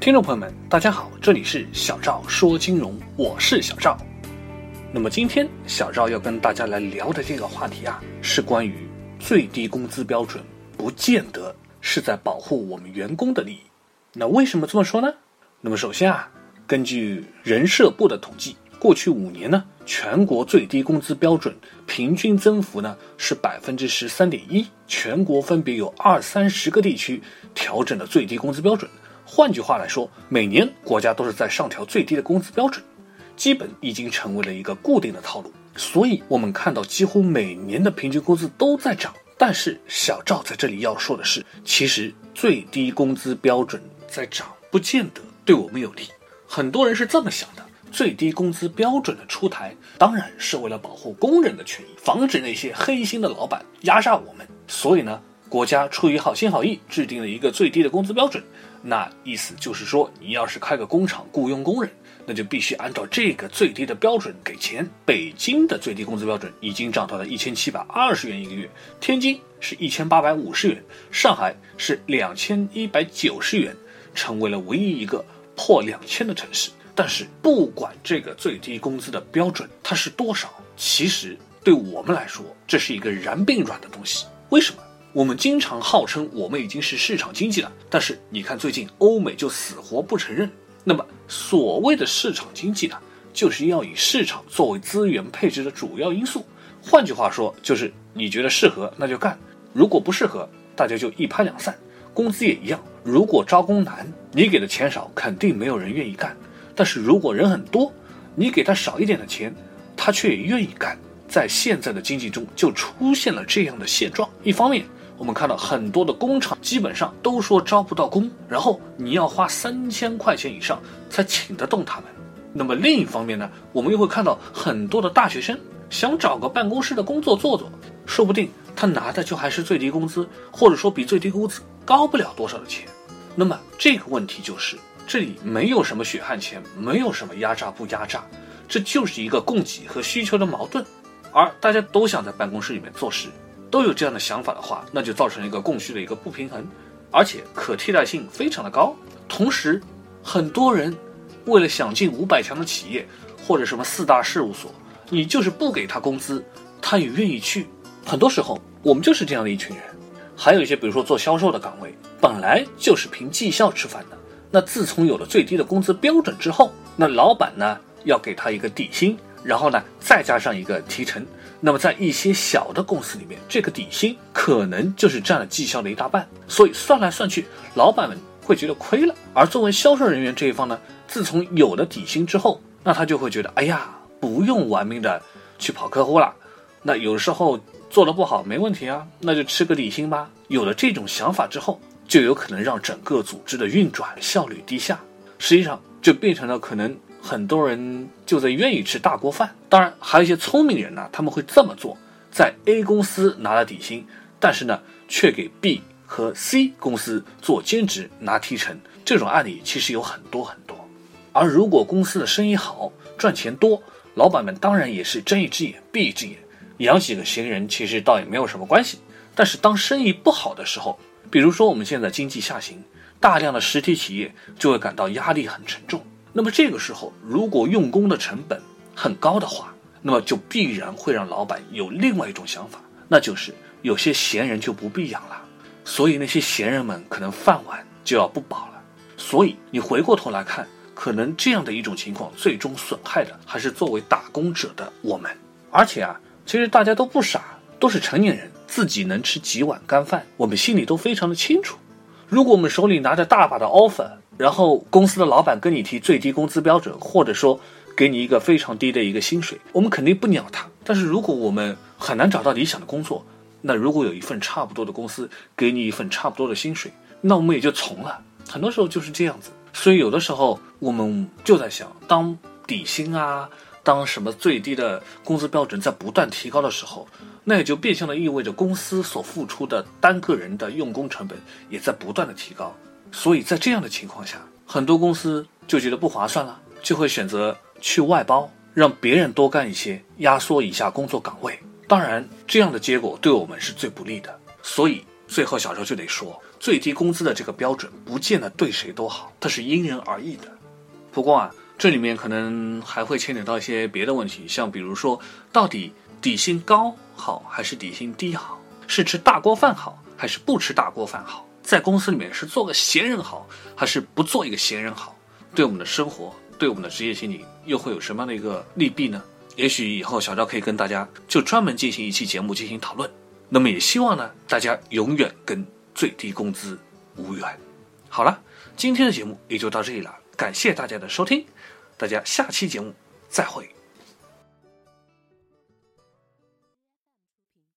听众朋友们，大家好，这里是小赵说金融，我是小赵。那么今天小赵要跟大家来聊的这个话题啊，是关于最低工资标准不见得是在保护我们员工的利益。那为什么这么说呢？那么首先啊，根据人社部的统计，过去五年呢，全国最低工资标准平均增幅呢是百分之十三点一，全国分别有二三十个地区调整了最低工资标准。换句话来说，每年国家都是在上调最低的工资标准。基本已经成为了一个固定的套路，所以我们看到几乎每年的平均工资都在涨。但是小赵在这里要说的是，其实最低工资标准在涨，不见得对我们有利。很多人是这么想的：最低工资标准的出台，当然是为了保护工人的权益，防止那些黑心的老板压榨我们。所以呢，国家出于好心好意，制定了一个最低的工资标准。那意思就是说，你要是开个工厂雇佣工人。那就必须按照这个最低的标准给钱。北京的最低工资标准已经涨到了一千七百二十元一个月，天津是一千八百五十元，上海是两千一百九十元，成为了唯一一个破两千的城市。但是不管这个最低工资的标准它是多少，其实对我们来说这是一个燃并卵的东西。为什么？我们经常号称我们已经是市场经济了，但是你看最近欧美就死活不承认。那么，所谓的市场经济呢，就是要以市场作为资源配置的主要因素。换句话说，就是你觉得适合那就干，如果不适合，大家就一拍两散。工资也一样，如果招工难，你给的钱少，肯定没有人愿意干。但是如果人很多，你给他少一点的钱，他却也愿意干。在现在的经济中，就出现了这样的现状。一方面，我们看到很多的工厂基本上都说招不到工，然后你要花三千块钱以上才请得动他们。那么另一方面呢，我们又会看到很多的大学生想找个办公室的工作做做，说不定他拿的就还是最低工资，或者说比最低工资高不了多少的钱。那么这个问题就是，这里没有什么血汗钱，没有什么压榨不压榨，这就是一个供给和需求的矛盾，而大家都想在办公室里面做事。都有这样的想法的话，那就造成一个供需的一个不平衡，而且可替代性非常的高。同时，很多人为了想进五百强的企业或者什么四大事务所，你就是不给他工资，他也愿意去。很多时候，我们就是这样的一群人。还有一些，比如说做销售的岗位，本来就是凭绩效吃饭的。那自从有了最低的工资标准之后，那老板呢要给他一个底薪，然后呢再加上一个提成。那么在一些小的公司里面，这个底薪可能就是占了绩效的一大半，所以算来算去，老板们会觉得亏了。而作为销售人员这一方呢，自从有了底薪之后，那他就会觉得，哎呀，不用玩命的去跑客户了。那有时候做的不好没问题啊，那就吃个底薪吧。有了这种想法之后，就有可能让整个组织的运转效率低下，实际上就变成了可能。很多人就在愿意吃大锅饭，当然还有一些聪明人呢，他们会这么做，在 A 公司拿了底薪，但是呢，却给 B 和 C 公司做兼职拿提成。这种案例其实有很多很多。而如果公司的生意好，赚钱多，老板们当然也是睁一只眼闭一只眼，养几个闲人其实倒也没有什么关系。但是当生意不好的时候，比如说我们现在经济下行，大量的实体企业就会感到压力很沉重。那么这个时候，如果用工的成本很高的话，那么就必然会让老板有另外一种想法，那就是有些闲人就不必养了。所以那些闲人们可能饭碗就要不保了。所以你回过头来看，可能这样的一种情况，最终损害的还是作为打工者的我们。而且啊，其实大家都不傻，都是成年人，自己能吃几碗干饭，我们心里都非常的清楚。如果我们手里拿着大把的 offer，然后公司的老板跟你提最低工资标准，或者说给你一个非常低的一个薪水，我们肯定不鸟他。但是如果我们很难找到理想的工作，那如果有一份差不多的公司给你一份差不多的薪水，那我们也就从了。很多时候就是这样子。所以有的时候我们就在想，当底薪啊，当什么最低的工资标准在不断提高的时候，那也就变相的意味着公司所付出的单个人的用工成本也在不断的提高。所以在这样的情况下，很多公司就觉得不划算了，就会选择去外包，让别人多干一些，压缩一下工作岗位。当然，这样的结果对我们是最不利的。所以最后小周就得说，最低工资的这个标准不见得对谁都好，它是因人而异的。不过啊，这里面可能还会牵扯到一些别的问题，像比如说，到底底薪高好还是底薪低好？是吃大锅饭好还是不吃大锅饭好？在公司里面是做个闲人好还是不做一个闲人好？对我们的生活，对我们的职业心理又会有什么样的一个利弊呢？也许以后小赵可以跟大家就专门进行一期节目进行讨论。那么也希望呢，大家永远跟最低工资无缘。好了，今天的节目也就到这里了，感谢大家的收听，大家下期节目再会。